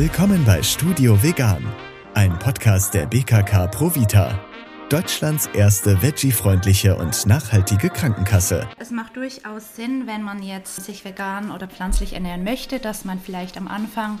Willkommen bei Studio Vegan, ein Podcast der BKK Provita. Deutschlands erste veggie-freundliche und nachhaltige Krankenkasse. Es macht durchaus Sinn, wenn man jetzt sich vegan oder pflanzlich ernähren möchte, dass man vielleicht am Anfang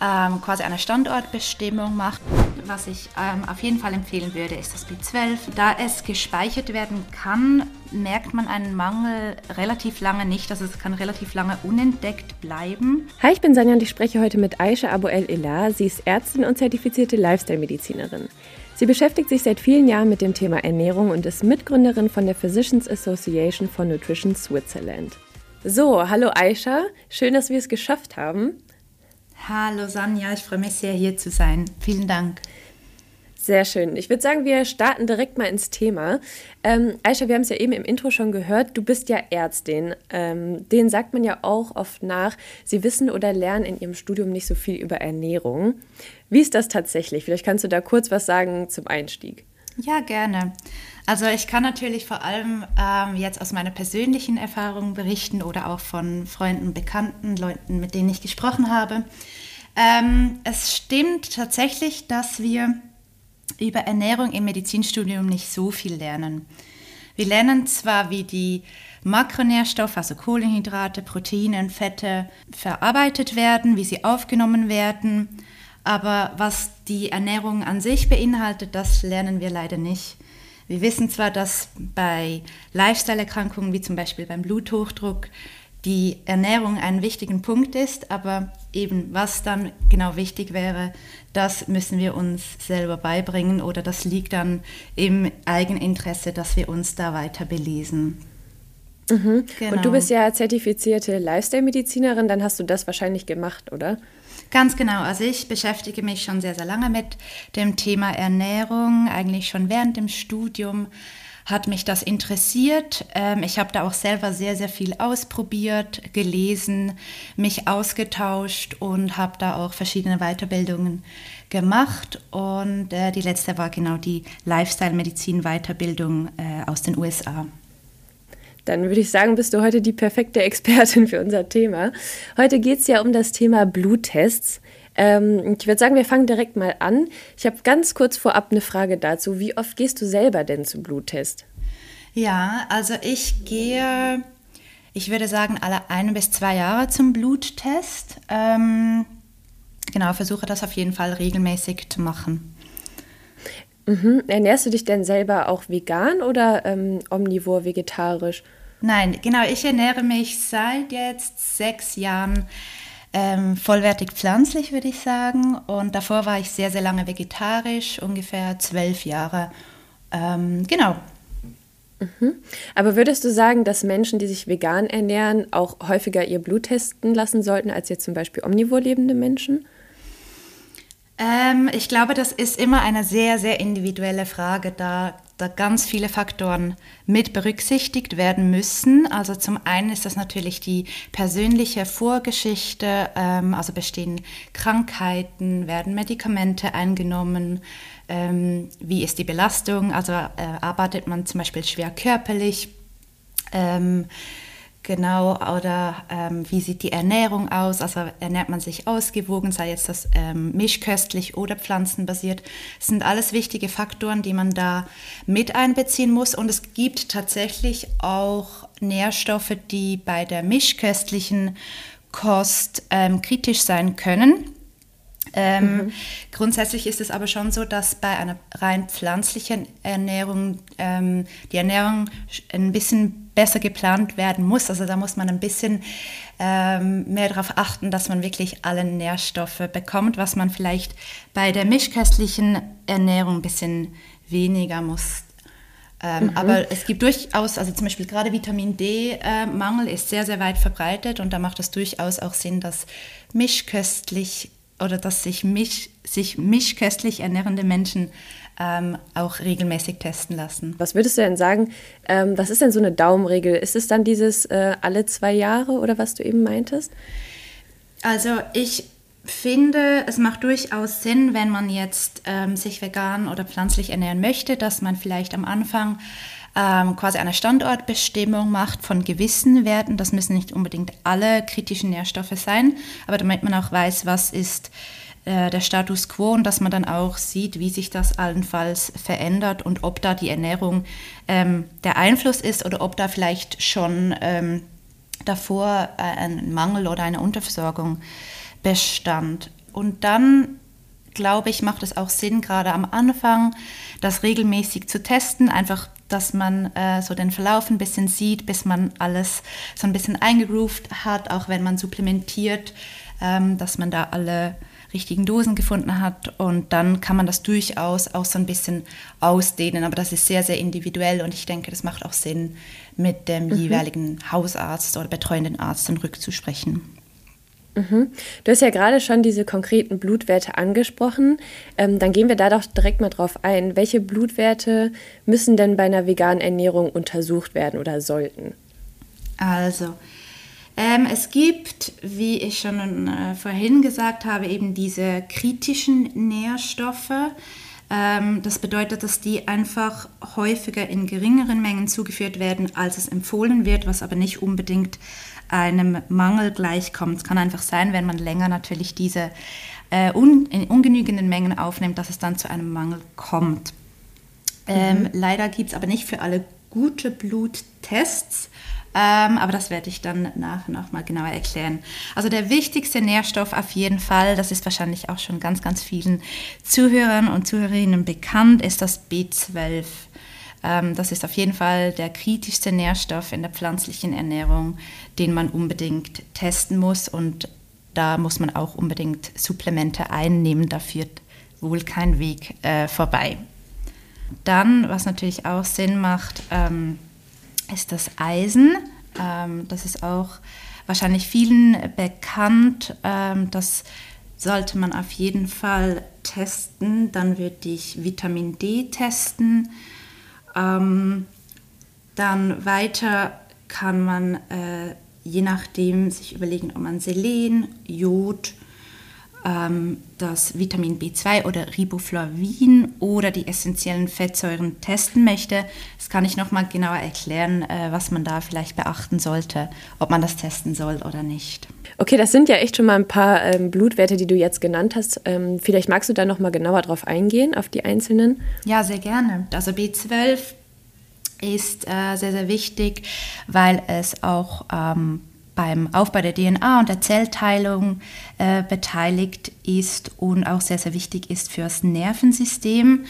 ähm, quasi eine Standortbestimmung macht. Was ich ähm, auf jeden Fall empfehlen würde, ist das B12. Da es gespeichert werden kann, merkt man einen Mangel relativ lange nicht. Also es kann relativ lange unentdeckt bleiben. Hi, ich bin Sanja und ich spreche heute mit Aisha Abu El Elah. Sie ist Ärztin und zertifizierte Lifestyle-Medizinerin. Sie beschäftigt sich seit vielen Jahren mit dem Thema Ernährung und ist Mitgründerin von der Physicians Association for Nutrition Switzerland. So, hallo Aisha, schön, dass wir es geschafft haben. Hallo Sanja, ich freue mich sehr hier zu sein. Vielen Dank. Sehr schön. Ich würde sagen, wir starten direkt mal ins Thema. Ähm, Aisha, wir haben es ja eben im Intro schon gehört, du bist ja Ärztin. Ähm, denen sagt man ja auch oft nach, sie wissen oder lernen in ihrem Studium nicht so viel über Ernährung. Wie ist das tatsächlich? Vielleicht kannst du da kurz was sagen zum Einstieg. Ja, gerne. Also ich kann natürlich vor allem ähm, jetzt aus meiner persönlichen Erfahrung berichten oder auch von Freunden, Bekannten, Leuten, mit denen ich gesprochen habe. Ähm, es stimmt tatsächlich, dass wir über Ernährung im Medizinstudium nicht so viel lernen. Wir lernen zwar, wie die Makronährstoffe, also Kohlenhydrate, Proteine Fette verarbeitet werden, wie sie aufgenommen werden, aber was die Ernährung an sich beinhaltet, das lernen wir leider nicht. Wir wissen zwar, dass bei Lifestyle-Erkrankungen wie zum Beispiel beim Bluthochdruck die Ernährung einen wichtigen Punkt ist, aber eben was dann genau wichtig wäre, das müssen wir uns selber beibringen oder das liegt dann im Eigeninteresse, dass wir uns da weiter belesen. Mhm. Genau. Und du bist ja zertifizierte Lifestyle-Medizinerin, dann hast du das wahrscheinlich gemacht, oder? Ganz genau. Also ich beschäftige mich schon sehr, sehr lange mit dem Thema Ernährung, eigentlich schon während dem Studium hat mich das interessiert. Ähm, ich habe da auch selber sehr, sehr viel ausprobiert, gelesen, mich ausgetauscht und habe da auch verschiedene Weiterbildungen gemacht. Und äh, die letzte war genau die Lifestyle-Medizin-Weiterbildung äh, aus den USA. Dann würde ich sagen, bist du heute die perfekte Expertin für unser Thema. Heute geht es ja um das Thema Bluttests. Ähm, ich würde sagen, wir fangen direkt mal an. Ich habe ganz kurz vorab eine Frage dazu. Wie oft gehst du selber denn zum Bluttest? Ja, also ich gehe, ich würde sagen, alle ein bis zwei Jahre zum Bluttest. Ähm, genau, versuche das auf jeden Fall regelmäßig zu machen. Mhm. Ernährst du dich denn selber auch vegan oder ähm, omnivor, vegetarisch? Nein, genau, ich ernähre mich seit jetzt sechs Jahren ähm, vollwertig pflanzlich, würde ich sagen. Und davor war ich sehr, sehr lange vegetarisch, ungefähr zwölf Jahre. Ähm, genau. Mhm. Aber würdest du sagen, dass Menschen, die sich vegan ernähren, auch häufiger ihr Blut testen lassen sollten als jetzt zum Beispiel omnivor lebende Menschen? Ähm, ich glaube, das ist immer eine sehr, sehr individuelle Frage, da, da ganz viele Faktoren mit berücksichtigt werden müssen. Also zum einen ist das natürlich die persönliche Vorgeschichte, ähm, also bestehen Krankheiten, werden Medikamente eingenommen, ähm, wie ist die Belastung, also äh, arbeitet man zum Beispiel schwer körperlich. Ähm, Genau, oder ähm, wie sieht die Ernährung aus? Also ernährt man sich ausgewogen, sei jetzt das ähm, mischköstlich oder pflanzenbasiert. Das sind alles wichtige Faktoren, die man da mit einbeziehen muss. Und es gibt tatsächlich auch Nährstoffe, die bei der mischköstlichen Kost ähm, kritisch sein können. Ähm, mhm. Grundsätzlich ist es aber schon so, dass bei einer rein pflanzlichen Ernährung ähm, die Ernährung ein bisschen besser geplant werden muss. Also da muss man ein bisschen ähm, mehr darauf achten, dass man wirklich alle Nährstoffe bekommt, was man vielleicht bei der mischköstlichen Ernährung ein bisschen weniger muss. Ähm, mhm. Aber es gibt durchaus, also zum Beispiel gerade Vitamin D-Mangel äh, ist sehr, sehr weit verbreitet und da macht es durchaus auch Sinn, dass mischköstlich oder dass sich, misch, sich mischköstlich ernährende Menschen ähm, auch regelmäßig testen lassen. Was würdest du denn sagen, ähm, was ist denn so eine Daumenregel? Ist es dann dieses äh, alle zwei Jahre oder was du eben meintest? Also ich finde, es macht durchaus Sinn, wenn man jetzt ähm, sich vegan oder pflanzlich ernähren möchte, dass man vielleicht am Anfang ähm, quasi eine Standortbestimmung macht von gewissen Werten. Das müssen nicht unbedingt alle kritischen Nährstoffe sein, aber damit man auch weiß, was ist äh, der Status quo und dass man dann auch sieht, wie sich das allenfalls verändert und ob da die Ernährung ähm, der Einfluss ist oder ob da vielleicht schon ähm, davor äh, ein Mangel oder eine Unterversorgung bestand. Und dann glaube ich, macht es auch Sinn, gerade am Anfang das regelmäßig zu testen, einfach, dass man äh, so den Verlauf ein bisschen sieht, bis man alles so ein bisschen eingegroovt hat, auch wenn man supplementiert, ähm, dass man da alle richtigen Dosen gefunden hat und dann kann man das durchaus auch so ein bisschen ausdehnen, aber das ist sehr, sehr individuell und ich denke, das macht auch Sinn, mit dem mhm. jeweiligen Hausarzt oder betreuenden Arzt dann rückzusprechen. Mhm. Du hast ja gerade schon diese konkreten Blutwerte angesprochen. Ähm, dann gehen wir da doch direkt mal drauf ein. Welche Blutwerte müssen denn bei einer veganen Ernährung untersucht werden oder sollten? Also, ähm, es gibt, wie ich schon äh, vorhin gesagt habe, eben diese kritischen Nährstoffe. Ähm, das bedeutet, dass die einfach häufiger in geringeren Mengen zugeführt werden, als es empfohlen wird, was aber nicht unbedingt einem Mangel gleichkommt. Es kann einfach sein, wenn man länger natürlich diese äh, un in ungenügenden Mengen aufnimmt, dass es dann zu einem Mangel kommt. Ähm, mhm. Leider gibt es aber nicht für alle gute Bluttests. Ähm, aber das werde ich dann nachher noch mal genauer erklären. Also der wichtigste Nährstoff auf jeden Fall, das ist wahrscheinlich auch schon ganz, ganz vielen Zuhörern und Zuhörerinnen bekannt, ist das B12. Ähm, das ist auf jeden Fall der kritischste Nährstoff in der pflanzlichen Ernährung, den man unbedingt testen muss. Und da muss man auch unbedingt Supplemente einnehmen. Da führt wohl kein Weg äh, vorbei. Dann, was natürlich auch Sinn macht, ähm, ist das Eisen. Ähm, das ist auch wahrscheinlich vielen bekannt. Ähm, das sollte man auf jeden Fall testen. Dann würde ich Vitamin D testen. Ähm, dann weiter kann man äh, je nachdem sich überlegen, ob man Selen, Jod, ähm, das Vitamin B2 oder Riboflavin oder die essentiellen Fettsäuren testen möchte. Das kann ich nochmal genauer erklären, äh, was man da vielleicht beachten sollte, ob man das testen soll oder nicht. Okay, das sind ja echt schon mal ein paar ähm, Blutwerte, die du jetzt genannt hast. Ähm, vielleicht magst du da nochmal genauer drauf eingehen, auf die einzelnen? Ja, sehr gerne. Also B12 ist äh, sehr, sehr wichtig, weil es auch ähm, beim Aufbau der DNA und der Zellteilung äh, beteiligt ist und auch sehr, sehr wichtig ist fürs Nervensystem.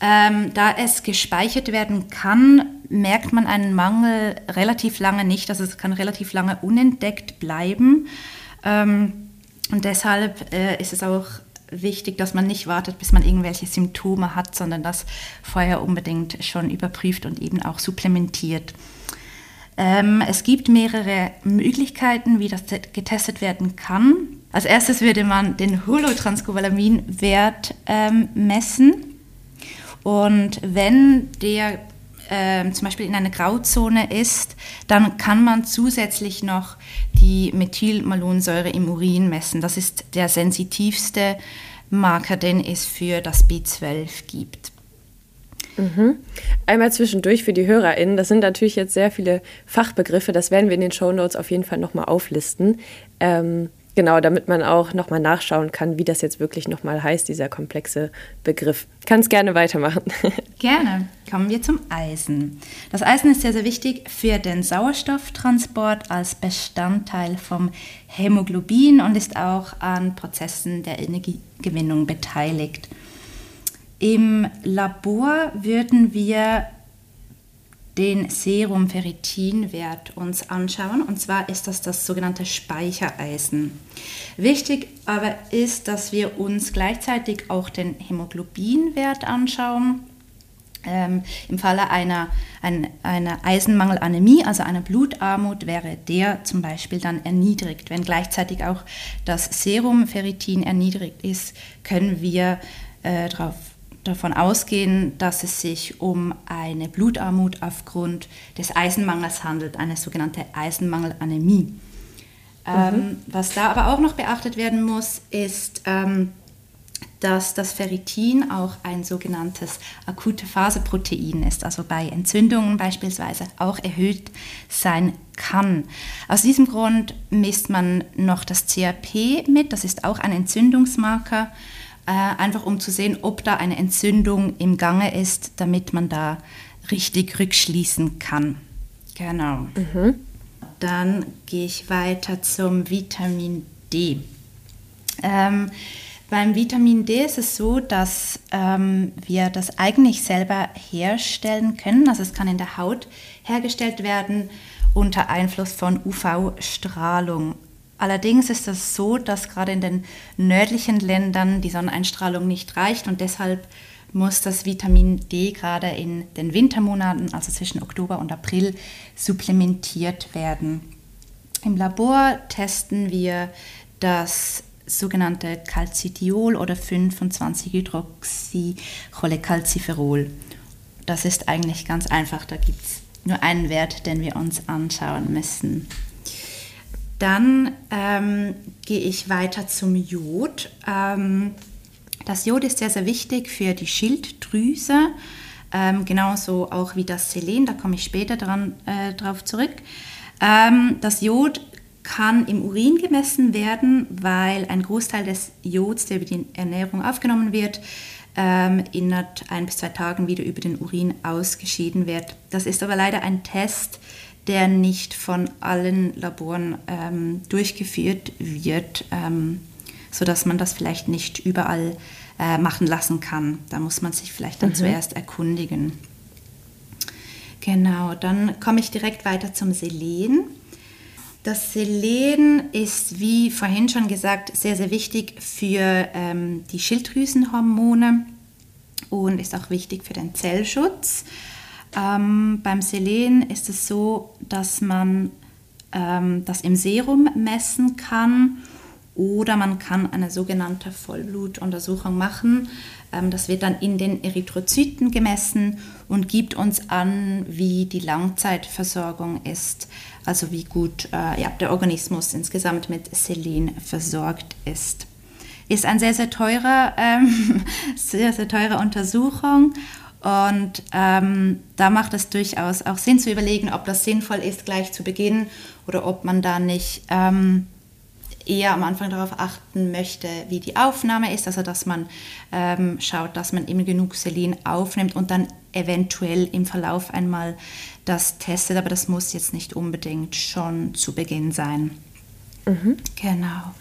Ähm, da es gespeichert werden kann, merkt man einen Mangel relativ lange nicht. Also es kann relativ lange unentdeckt bleiben. Ähm, und deshalb äh, ist es auch wichtig, dass man nicht wartet, bis man irgendwelche Symptome hat, sondern das vorher unbedingt schon überprüft und eben auch supplementiert. Ähm, es gibt mehrere Möglichkeiten, wie das getestet werden kann. Als erstes würde man den Holotranscobalamin-Wert ähm, messen. Und wenn der äh, zum Beispiel in einer Grauzone ist, dann kann man zusätzlich noch die Methylmalonsäure im Urin messen. Das ist der sensitivste Marker, den es für das B12 gibt. Mhm. Einmal zwischendurch für die HörerInnen. Das sind natürlich jetzt sehr viele Fachbegriffe. Das werden wir in den Show Notes auf jeden Fall nochmal auflisten. Ähm, genau, damit man auch nochmal nachschauen kann, wie das jetzt wirklich nochmal heißt, dieser komplexe Begriff. Kannst gerne weitermachen. Gerne. Kommen wir zum Eisen. Das Eisen ist sehr, sehr wichtig für den Sauerstofftransport als Bestandteil vom Hämoglobin und ist auch an Prozessen der Energiegewinnung beteiligt. Im Labor würden wir den Serum-Ferritin-Wert uns anschauen. Und zwar ist das das sogenannte Speichereisen. Wichtig aber ist, dass wir uns gleichzeitig auch den Hämoglobin-Wert anschauen. Ähm, Im Falle einer, ein, einer Eisenmangelanämie, also einer Blutarmut, wäre der zum Beispiel dann erniedrigt. Wenn gleichzeitig auch das Serum-Ferritin erniedrigt ist, können wir äh, darauf davon ausgehen, dass es sich um eine Blutarmut aufgrund des Eisenmangels handelt, eine sogenannte Eisenmangelanämie. Ähm, mhm. Ähm, was da aber auch noch beachtet werden muss, ist, ähm, dass das Ferritin auch ein sogenanntes akute Phaseprotein ist, also bei Entzündungen beispielsweise auch erhöht sein kann. Aus diesem Grund misst man noch das CRP mit, das ist auch ein Entzündungsmarker, einfach um zu sehen, ob da eine Entzündung im Gange ist, damit man da richtig rückschließen kann. Genau. Mhm. Dann gehe ich weiter zum Vitamin D. Ähm, beim Vitamin D ist es so, dass ähm, wir das eigentlich selber herstellen können. Also es kann in der Haut hergestellt werden unter Einfluss von UV-Strahlung. Allerdings ist es so, dass gerade in den nördlichen Ländern die Sonneneinstrahlung nicht reicht und deshalb muss das Vitamin D gerade in den Wintermonaten, also zwischen Oktober und April, supplementiert werden. Im Labor testen wir das sogenannte Calcidiol oder 25-Hydroxycholecalciferol. Das ist eigentlich ganz einfach, da gibt es nur einen Wert, den wir uns anschauen müssen. Dann ähm, gehe ich weiter zum Jod. Ähm, das Jod ist sehr, sehr wichtig für die Schilddrüse, ähm, genauso auch wie das Selen, da komme ich später dran, äh, drauf zurück. Ähm, das Jod kann im Urin gemessen werden, weil ein Großteil des Jods, der über die Ernährung aufgenommen wird, ähm, innerhalb ein bis zwei Tagen wieder über den Urin ausgeschieden wird. Das ist aber leider ein Test, der nicht von allen Laboren ähm, durchgeführt wird, ähm, sodass man das vielleicht nicht überall äh, machen lassen kann. Da muss man sich vielleicht dann mhm. zuerst erkundigen. Genau, dann komme ich direkt weiter zum Selen. Das Selen ist, wie vorhin schon gesagt, sehr, sehr wichtig für ähm, die Schilddrüsenhormone und ist auch wichtig für den Zellschutz. Ähm, beim Selen ist es so, dass man ähm, das im Serum messen kann oder man kann eine sogenannte Vollblutuntersuchung machen. Ähm, das wird dann in den Erythrozyten gemessen und gibt uns an, wie die Langzeitversorgung ist also wie gut äh, ja, der Organismus insgesamt mit Selen versorgt ist. Ist eine sehr, sehr teure, ähm, sehr, sehr teure Untersuchung und ähm, da macht es durchaus auch Sinn zu überlegen, ob das sinnvoll ist, gleich zu Beginn oder ob man da nicht ähm, eher am Anfang darauf achten möchte, wie die Aufnahme ist, also dass man ähm, schaut, dass man immer genug Selen aufnimmt und dann eventuell im Verlauf einmal das testet, aber das muss jetzt nicht unbedingt schon zu Beginn sein. Mhm. Genau.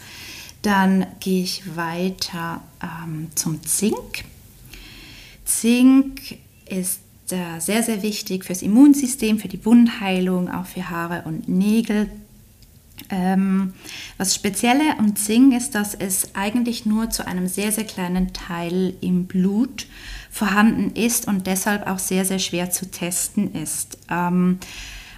Dann gehe ich weiter ähm, zum Zink. Zink ist äh, sehr, sehr wichtig fürs Immunsystem, für die Wundheilung, auch für Haare und Nägel. Ähm, was Spezielle am Zink ist, dass es eigentlich nur zu einem sehr, sehr kleinen Teil im Blut vorhanden ist und deshalb auch sehr, sehr schwer zu testen ist. Ähm,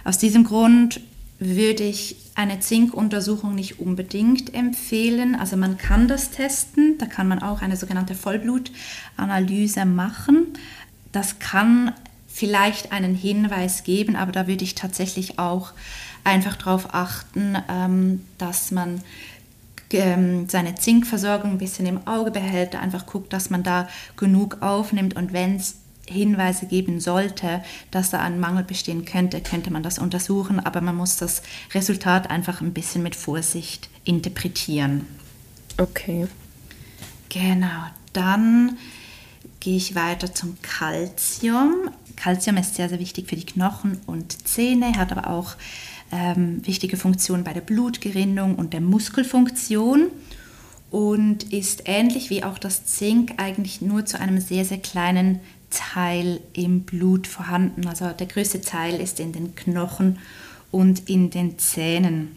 aus diesem Grund würde ich eine Zinkuntersuchung nicht unbedingt empfehlen. Also man kann das testen, da kann man auch eine sogenannte Vollblutanalyse machen. Das kann vielleicht einen Hinweis geben, aber da würde ich tatsächlich auch einfach darauf achten, ähm, dass man ähm, seine Zinkversorgung ein bisschen im Auge behält, einfach guckt, dass man da genug aufnimmt und wenn es Hinweise geben sollte, dass da ein Mangel bestehen könnte, könnte man das untersuchen, aber man muss das Resultat einfach ein bisschen mit Vorsicht interpretieren. Okay. Genau, dann gehe ich weiter zum Calcium. Calcium ist sehr, sehr wichtig für die Knochen und Zähne, hat aber auch ähm, wichtige Funktion bei der Blutgerinnung und der Muskelfunktion und ist ähnlich wie auch das Zink eigentlich nur zu einem sehr, sehr kleinen Teil im Blut vorhanden. Also der größte Teil ist in den Knochen und in den Zähnen.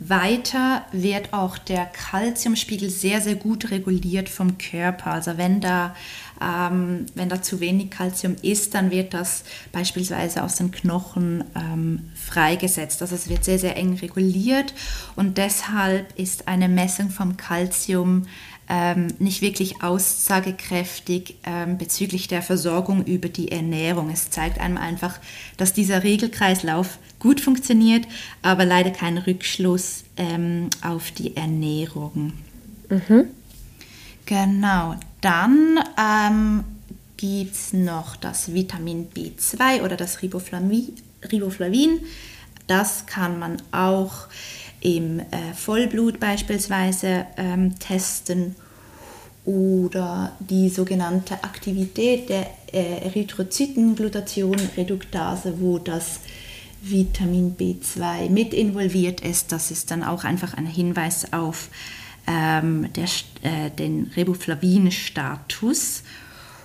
Weiter wird auch der Kalziumspiegel sehr, sehr gut reguliert vom Körper. Also wenn da, ähm, wenn da zu wenig Kalzium ist, dann wird das beispielsweise aus den Knochen ähm, freigesetzt. Also es wird sehr, sehr eng reguliert und deshalb ist eine Messung vom Kalzium ähm, nicht wirklich aussagekräftig ähm, bezüglich der Versorgung über die Ernährung. Es zeigt einem einfach, dass dieser Regelkreislauf gut funktioniert, aber leider kein Rückschluss ähm, auf die Ernährung. Mhm. Genau, dann ähm, gibt es noch das Vitamin B2 oder das Riboflavin. Riboflavin. Das kann man auch im äh, Vollblut beispielsweise ähm, testen oder die sogenannte Aktivität der äh, Erythrozytenglutathion-Reduktase, wo das Vitamin B2 mit involviert ist. Das ist dann auch einfach ein Hinweis auf ähm, der, äh, den Riboflavin-Status.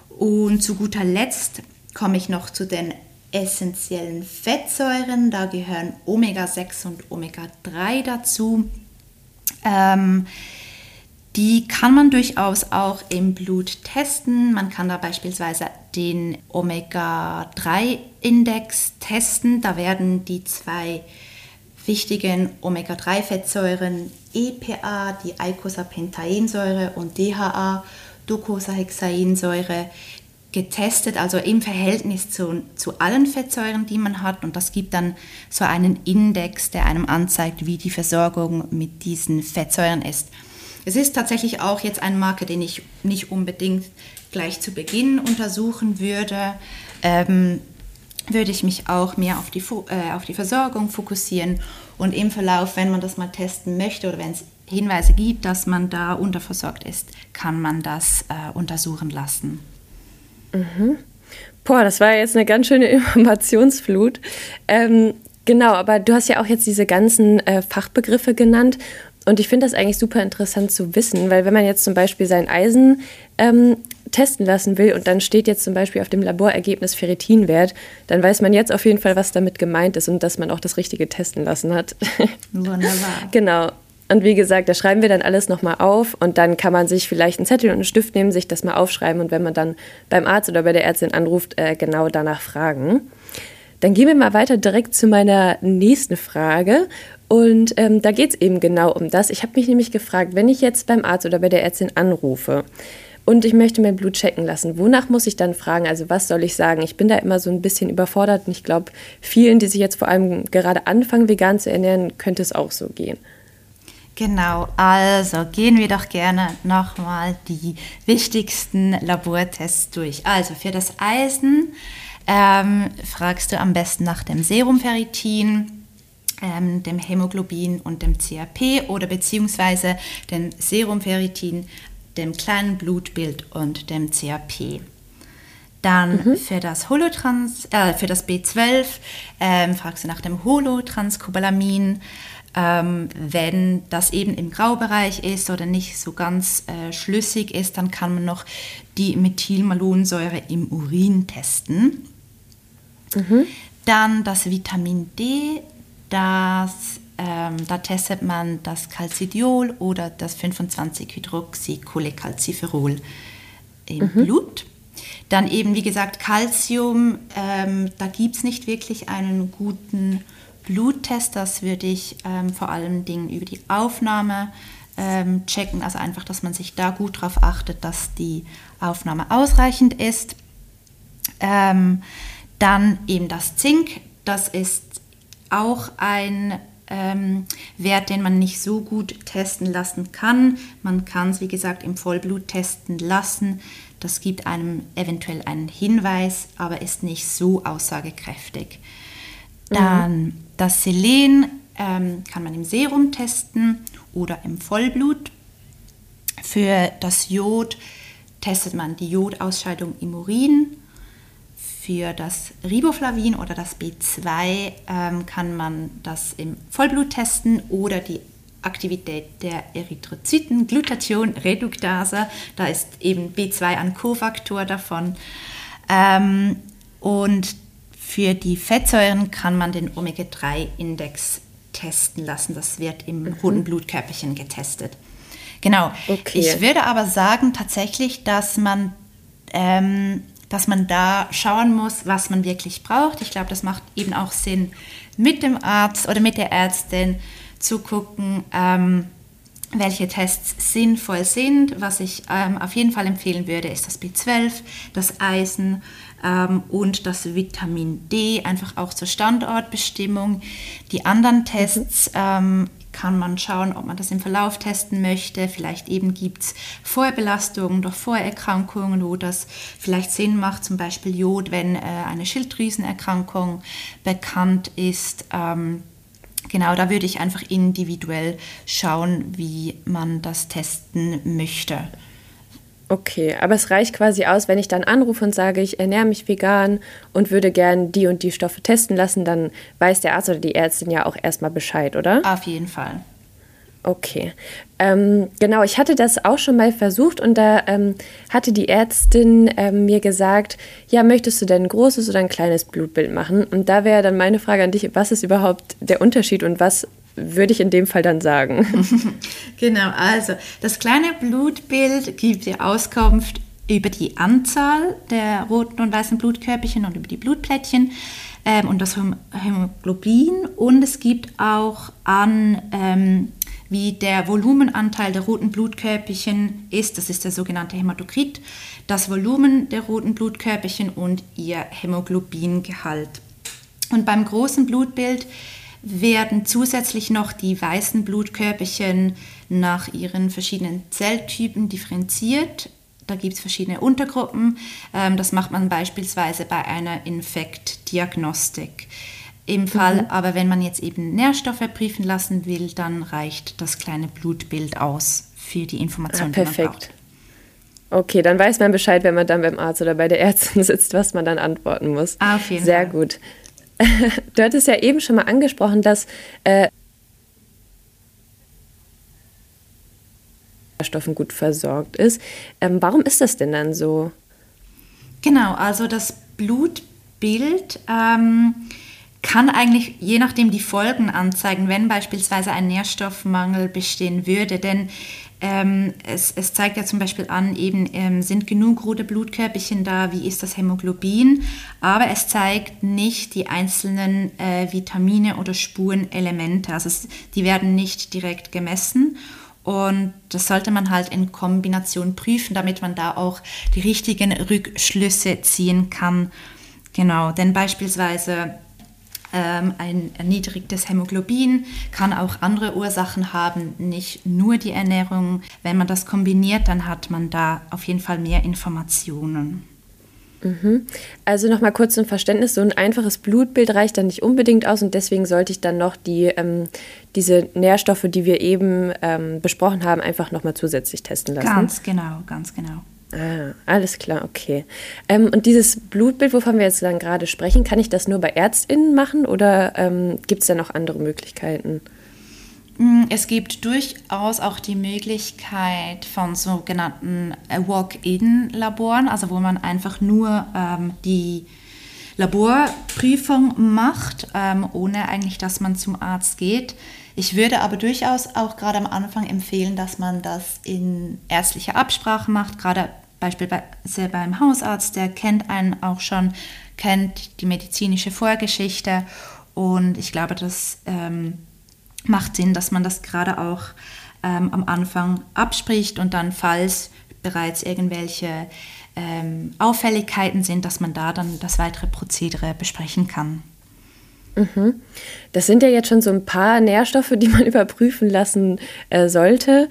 Und zu guter Letzt komme ich noch zu den essentiellen Fettsäuren. Da gehören Omega-6 und Omega-3 dazu. Ähm, die kann man durchaus auch im Blut testen. Man kann da beispielsweise den Omega-3-Index testen. Da werden die zwei wichtigen Omega-3-Fettsäuren EPA, die Eicosapentaensäure und DHA, Docosahexaensäure, getestet, also im Verhältnis zu, zu allen Fettsäuren, die man hat. Und das gibt dann so einen Index, der einem anzeigt, wie die Versorgung mit diesen Fettsäuren ist. Es ist tatsächlich auch jetzt ein Marker, den ich nicht unbedingt gleich zu Beginn untersuchen würde. Ähm, würde ich mich auch mehr auf die, äh, auf die Versorgung fokussieren und im Verlauf, wenn man das mal testen möchte oder wenn es Hinweise gibt, dass man da unterversorgt ist, kann man das äh, untersuchen lassen. Mhm. Boah, das war jetzt eine ganz schöne Informationsflut. Ähm, genau, aber du hast ja auch jetzt diese ganzen äh, Fachbegriffe genannt und ich finde das eigentlich super interessant zu wissen, weil wenn man jetzt zum Beispiel sein Eisen ähm, testen lassen will und dann steht jetzt zum Beispiel auf dem Laborergebnis Ferritinwert, dann weiß man jetzt auf jeden Fall, was damit gemeint ist und dass man auch das Richtige testen lassen hat. Wunderbar. genau. Und wie gesagt, da schreiben wir dann alles nochmal auf und dann kann man sich vielleicht einen Zettel und einen Stift nehmen, sich das mal aufschreiben und wenn man dann beim Arzt oder bei der Ärztin anruft, äh, genau danach fragen. Dann gehen wir mal weiter direkt zu meiner nächsten Frage. Und ähm, da geht es eben genau um das. Ich habe mich nämlich gefragt, wenn ich jetzt beim Arzt oder bei der Ärztin anrufe und ich möchte mein Blut checken lassen, wonach muss ich dann fragen? Also was soll ich sagen? Ich bin da immer so ein bisschen überfordert und ich glaube, vielen, die sich jetzt vor allem gerade anfangen, vegan zu ernähren, könnte es auch so gehen. Genau, also gehen wir doch gerne nochmal die wichtigsten Labortests durch. Also für das Eisen ähm, fragst du am besten nach dem Serumferritin ähm, dem Hämoglobin und dem CRP oder beziehungsweise dem Serumferritin, dem kleinen Blutbild und dem CRP. Dann mhm. für das Holotrans, äh, für das B12 ähm, fragst du nach dem Holotranscobalamin. Ähm, wenn das eben im Graubereich ist oder nicht so ganz äh, schlüssig ist, dann kann man noch die Methylmalonsäure im Urin testen. Mhm. Dann das Vitamin D, das, ähm, da testet man das Calcidiol oder das 25-Hydroxycholecalciferol im mhm. Blut. Dann eben, wie gesagt, Calcium, ähm, da gibt es nicht wirklich einen guten Bluttest. Das würde ich ähm, vor allem Dingen über die Aufnahme ähm, checken. Also einfach, dass man sich da gut darauf achtet, dass die Aufnahme ausreichend ist. Ähm, dann eben das Zink. Das ist auch ein ähm, Wert, den man nicht so gut testen lassen kann. Man kann es, wie gesagt, im Vollblut testen lassen. Das gibt einem eventuell einen Hinweis, aber ist nicht so aussagekräftig. Mhm. Dann das Selen ähm, kann man im Serum testen oder im Vollblut. Für das Jod testet man die Jodausscheidung im Urin für das Riboflavin oder das B2 ähm, kann man das im Vollblut testen oder die Aktivität der Erythrozyten, Glutathion, Reduktase. Da ist eben B2 ein Kofaktor davon. Ähm, und für die Fettsäuren kann man den Omega-3-Index testen lassen. Das wird im mhm. roten Blutkörperchen getestet. Genau. Okay. Ich würde aber sagen tatsächlich, dass man ähm, dass man da schauen muss, was man wirklich braucht. Ich glaube, das macht eben auch Sinn, mit dem Arzt oder mit der Ärztin zu gucken, ähm, welche Tests sinnvoll sind. Was ich ähm, auf jeden Fall empfehlen würde, ist das B12, das Eisen ähm, und das Vitamin D, einfach auch zur Standortbestimmung. Die anderen Tests, mhm. kann man schauen, ob man das im Verlauf testen möchte. Vielleicht eben gibt es Vorbelastungen durch Vorerkrankungen, wo das vielleicht Sinn macht, zum Beispiel Jod, wenn äh, eine Schilddrüsenerkrankung bekannt ist. Ähm, genau, da würde ich einfach individuell schauen, wie man das testen möchte. Okay, aber es reicht quasi aus, wenn ich dann anrufe und sage, ich ernähre mich vegan und würde gern die und die Stoffe testen lassen, dann weiß der Arzt oder die Ärztin ja auch erstmal Bescheid, oder? Auf jeden Fall. Okay, ähm, genau, ich hatte das auch schon mal versucht und da ähm, hatte die Ärztin ähm, mir gesagt, ja, möchtest du denn ein großes oder ein kleines Blutbild machen? Und da wäre dann meine Frage an dich, was ist überhaupt der Unterschied und was würde ich in dem Fall dann sagen. genau, also das kleine Blutbild gibt die Auskunft über die Anzahl der roten und weißen Blutkörperchen und über die Blutplättchen ähm, und das Hämoglobin und es gibt auch an, ähm, wie der Volumenanteil der roten Blutkörperchen ist, das ist der sogenannte Hämatokrit, das Volumen der roten Blutkörperchen und ihr Hämoglobingehalt. Und beim großen Blutbild werden zusätzlich noch die weißen Blutkörperchen nach ihren verschiedenen Zelltypen differenziert. Da gibt es verschiedene Untergruppen. Ähm, das macht man beispielsweise bei einer Infektdiagnostik. Im Fall mhm. aber, wenn man jetzt eben Nährstoffe prüfen lassen will, dann reicht das kleine Blutbild aus für die Information, ah, perfekt. die man braucht. Okay, dann weiß man Bescheid, wenn man dann beim Arzt oder bei der Ärztin sitzt, was man dann antworten muss. Auf jeden Sehr Fall. gut. du hattest ja eben schon mal angesprochen, dass äh, Stoffen gut versorgt ist. Ähm, warum ist das denn dann so? Genau, also das Blutbild ähm, kann eigentlich je nachdem die Folgen anzeigen, wenn beispielsweise ein Nährstoffmangel bestehen würde. Denn ähm, es, es, zeigt ja zum Beispiel an, eben ähm, sind genug rote Blutkörperchen da, wie ist das Hämoglobin, aber es zeigt nicht die einzelnen äh, Vitamine oder Spurenelemente. Also es, die werden nicht direkt gemessen. Und das sollte man halt in Kombination prüfen, damit man da auch die richtigen Rückschlüsse ziehen kann. Genau, denn beispielsweise ähm, ein erniedrigtes Hämoglobin kann auch andere Ursachen haben, nicht nur die Ernährung. Wenn man das kombiniert, dann hat man da auf jeden Fall mehr Informationen. Mhm. Also nochmal kurz zum Verständnis, so ein einfaches Blutbild reicht dann nicht unbedingt aus und deswegen sollte ich dann noch die, ähm, diese Nährstoffe, die wir eben ähm, besprochen haben, einfach nochmal zusätzlich testen lassen. Ganz genau, ganz genau. Ah, alles klar, okay. Ähm, und dieses Blutbild, wovon wir jetzt dann gerade sprechen, kann ich das nur bei ÄrztInnen machen oder ähm, gibt es da noch andere Möglichkeiten? Mm, es gibt durchaus auch die Möglichkeit von sogenannten äh, Walk-in-Laboren, also wo man einfach nur ähm, die Laborprüfung macht, ähm, ohne eigentlich, dass man zum Arzt geht. Ich würde aber durchaus auch gerade am Anfang empfehlen, dass man das in ärztlicher Absprache macht, gerade beispielsweise beim Hausarzt, der kennt einen auch schon, kennt die medizinische Vorgeschichte und ich glaube, das ähm, macht Sinn, dass man das gerade auch ähm, am Anfang abspricht und dann, falls bereits irgendwelche ähm, Auffälligkeiten sind, dass man da dann das weitere Prozedere besprechen kann. Mhm. Das sind ja jetzt schon so ein paar Nährstoffe, die man überprüfen lassen äh, sollte.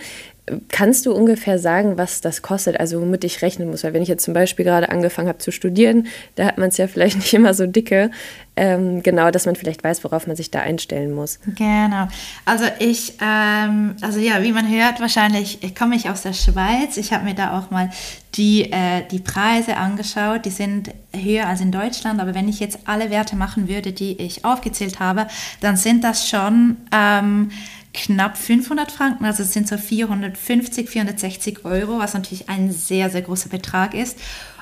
Kannst du ungefähr sagen, was das kostet, also womit ich rechnen muss? Weil wenn ich jetzt zum Beispiel gerade angefangen habe zu studieren, da hat man es ja vielleicht nicht immer so dicke. Ähm, genau, dass man vielleicht weiß, worauf man sich da einstellen muss. Genau. Also ich, ähm, also ja, wie man hört, wahrscheinlich ich komme ich aus der Schweiz. Ich habe mir da auch mal die, äh, die Preise angeschaut. Die sind höher als in Deutschland. Aber wenn ich jetzt alle Werte machen würde, die ich aufgezählt habe, dann sind das schon... Ähm, knapp 500 Franken, also es sind so 450, 460 Euro, was natürlich ein sehr, sehr großer Betrag ist.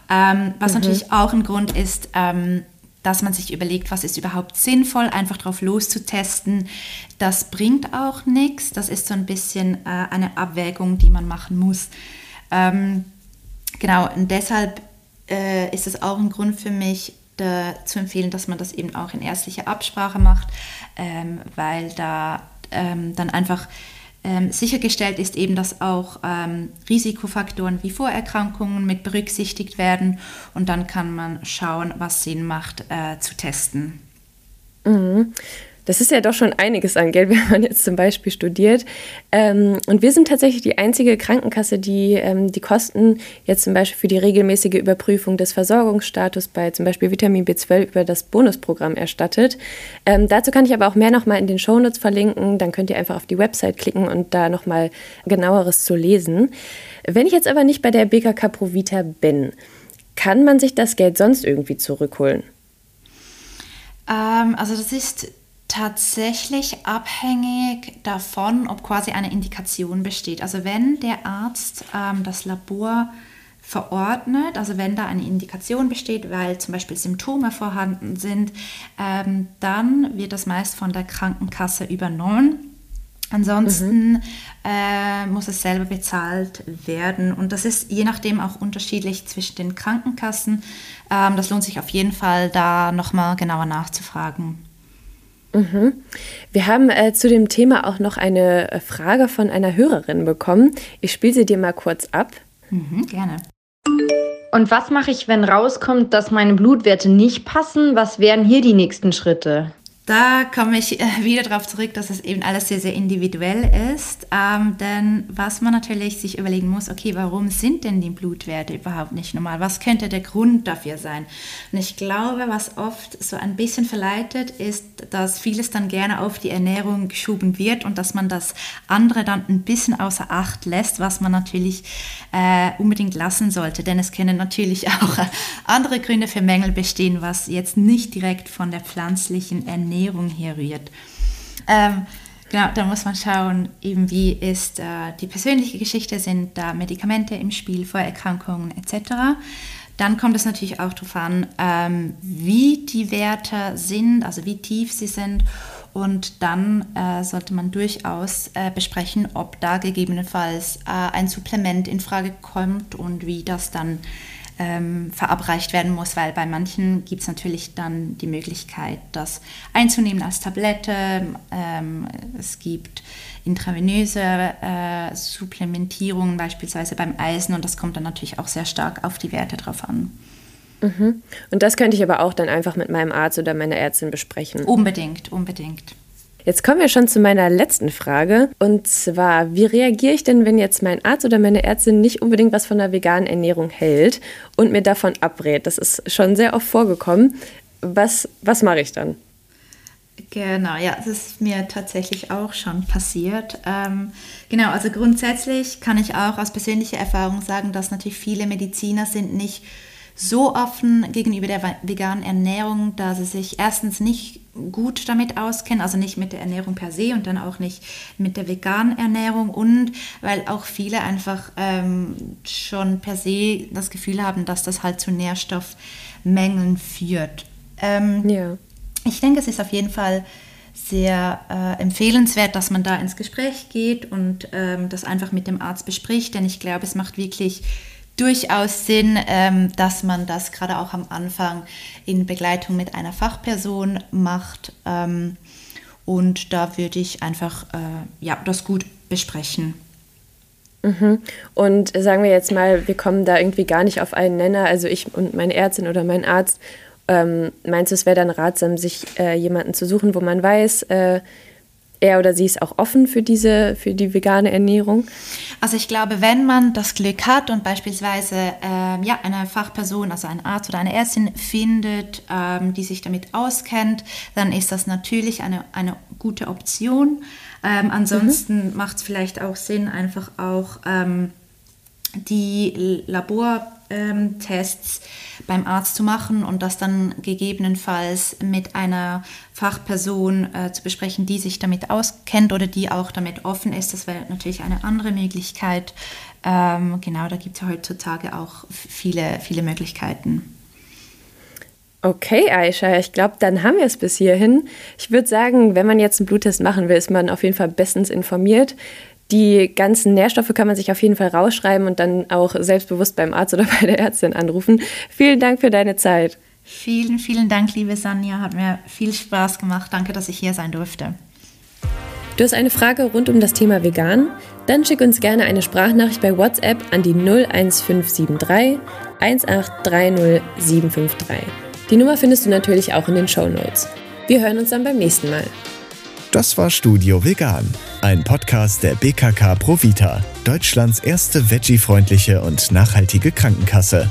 Ähm, was mhm. natürlich auch ein Grund ist, ähm, dass man sich überlegt, was ist überhaupt sinnvoll, einfach drauf loszutesten. Das bringt auch nichts. Das ist so ein bisschen äh, eine Abwägung, die man machen muss. Ähm, genau, und deshalb äh, ist es auch ein Grund für mich, da, zu empfehlen, dass man das eben auch in ärztlicher Absprache macht, ähm, weil da ähm, dann einfach ähm, sichergestellt ist eben, dass auch ähm, Risikofaktoren wie Vorerkrankungen mit berücksichtigt werden und dann kann man schauen, was Sinn macht äh, zu testen. Mhm. Das ist ja doch schon einiges an Geld, wenn man jetzt zum Beispiel studiert. Ähm, und wir sind tatsächlich die einzige Krankenkasse, die ähm, die Kosten jetzt zum Beispiel für die regelmäßige Überprüfung des Versorgungsstatus bei zum Beispiel Vitamin B12 über das Bonusprogramm erstattet. Ähm, dazu kann ich aber auch mehr nochmal in den Shownotes verlinken. Dann könnt ihr einfach auf die Website klicken und da nochmal genaueres zu lesen. Wenn ich jetzt aber nicht bei der BKK Provita bin, kann man sich das Geld sonst irgendwie zurückholen? Ähm, also das ist tatsächlich abhängig davon, ob quasi eine Indikation besteht. Also wenn der Arzt ähm, das Labor verordnet, also wenn da eine Indikation besteht, weil zum Beispiel Symptome vorhanden sind, ähm, dann wird das meist von der Krankenkasse übernommen. Ansonsten mhm. äh, muss es selber bezahlt werden und das ist je nachdem auch unterschiedlich zwischen den Krankenkassen. Ähm, das lohnt sich auf jeden Fall, da nochmal genauer nachzufragen. Mhm. Wir haben äh, zu dem Thema auch noch eine äh, Frage von einer Hörerin bekommen. Ich spiele sie dir mal kurz ab. Mhm, gerne. Und was mache ich, wenn rauskommt, dass meine Blutwerte nicht passen? Was wären hier die nächsten Schritte? Da komme ich äh, wieder darauf zurück, dass es eben alles sehr, sehr individuell ist. Ähm, denn was man natürlich sich überlegen muss, okay, warum sind denn die Blutwerte überhaupt nicht normal? Was könnte der Grund dafür sein? Und ich glaube, was oft so ein bisschen verleitet, ist, dass vieles dann gerne auf die Ernährung geschoben wird und dass man das andere dann ein bisschen außer Acht lässt, was man natürlich äh, unbedingt lassen sollte. Denn es können natürlich auch andere Gründe für Mängel bestehen, was jetzt nicht direkt von der pflanzlichen Ernährung Ernährung herrührt. Ähm, genau, da muss man schauen, eben wie ist äh, die persönliche Geschichte, sind da Medikamente im Spiel, Vorerkrankungen etc. Dann kommt es natürlich auch darauf an, ähm, wie die Werte sind, also wie tief sie sind. Und dann äh, sollte man durchaus äh, besprechen, ob da gegebenenfalls äh, ein Supplement in Frage kommt und wie das dann ähm, verabreicht werden muss, weil bei manchen gibt es natürlich dann die Möglichkeit, das einzunehmen als Tablette. Ähm, es gibt intravenöse äh, Supplementierungen, beispielsweise beim Eisen, und das kommt dann natürlich auch sehr stark auf die Werte drauf an. Mhm. Und das könnte ich aber auch dann einfach mit meinem Arzt oder meiner Ärztin besprechen. Unbedingt, unbedingt. Jetzt kommen wir schon zu meiner letzten Frage. Und zwar, wie reagiere ich denn, wenn jetzt mein Arzt oder meine Ärztin nicht unbedingt was von der veganen Ernährung hält und mir davon abrät? Das ist schon sehr oft vorgekommen. Was, was mache ich dann? Genau, ja, das ist mir tatsächlich auch schon passiert. Ähm, genau, also grundsätzlich kann ich auch aus persönlicher Erfahrung sagen, dass natürlich viele Mediziner sind nicht so offen gegenüber der veganen Ernährung, da sie sich erstens nicht gut damit auskennen, also nicht mit der Ernährung per se und dann auch nicht mit der veganen Ernährung und weil auch viele einfach ähm, schon per se das Gefühl haben, dass das halt zu Nährstoffmängeln führt. Ähm, ja. Ich denke, es ist auf jeden Fall sehr äh, empfehlenswert, dass man da ins Gespräch geht und ähm, das einfach mit dem Arzt bespricht, denn ich glaube, es macht wirklich durchaus Sinn, ähm, dass man das gerade auch am Anfang in Begleitung mit einer Fachperson macht. Ähm, und da würde ich einfach äh, ja, das gut besprechen. Mhm. Und sagen wir jetzt mal, wir kommen da irgendwie gar nicht auf einen Nenner, also ich und meine Ärztin oder mein Arzt. Ähm, meinst du, es wäre dann ratsam, sich äh, jemanden zu suchen, wo man weiß, äh, er oder sie ist auch offen für diese, für die vegane Ernährung? Also ich glaube, wenn man das Glück hat und beispielsweise ähm, ja, eine Fachperson, also ein Arzt oder eine Ärztin findet, ähm, die sich damit auskennt, dann ist das natürlich eine, eine gute Option. Ähm, ansonsten mhm. macht es vielleicht auch Sinn, einfach auch ähm, die Labortests beim Arzt zu machen und das dann gegebenenfalls mit einer Fachperson äh, zu besprechen, die sich damit auskennt oder die auch damit offen ist. Das wäre natürlich eine andere Möglichkeit. Ähm, genau, da gibt es ja heutzutage auch viele, viele Möglichkeiten. Okay, Aisha, ich glaube, dann haben wir es bis hierhin. Ich würde sagen, wenn man jetzt einen Bluttest machen will, ist man auf jeden Fall bestens informiert. Die ganzen Nährstoffe kann man sich auf jeden Fall rausschreiben und dann auch selbstbewusst beim Arzt oder bei der Ärztin anrufen. Vielen Dank für deine Zeit. Vielen, vielen Dank, liebe Sanja. Hat mir viel Spaß gemacht. Danke, dass ich hier sein durfte. Du hast eine Frage rund um das Thema vegan? Dann schick uns gerne eine Sprachnachricht bei WhatsApp an die 01573 1830753. Die Nummer findest du natürlich auch in den Show Notes. Wir hören uns dann beim nächsten Mal. Das war Studio Vegan, ein Podcast der BKK Provita, Deutschlands erste veggie-freundliche und nachhaltige Krankenkasse.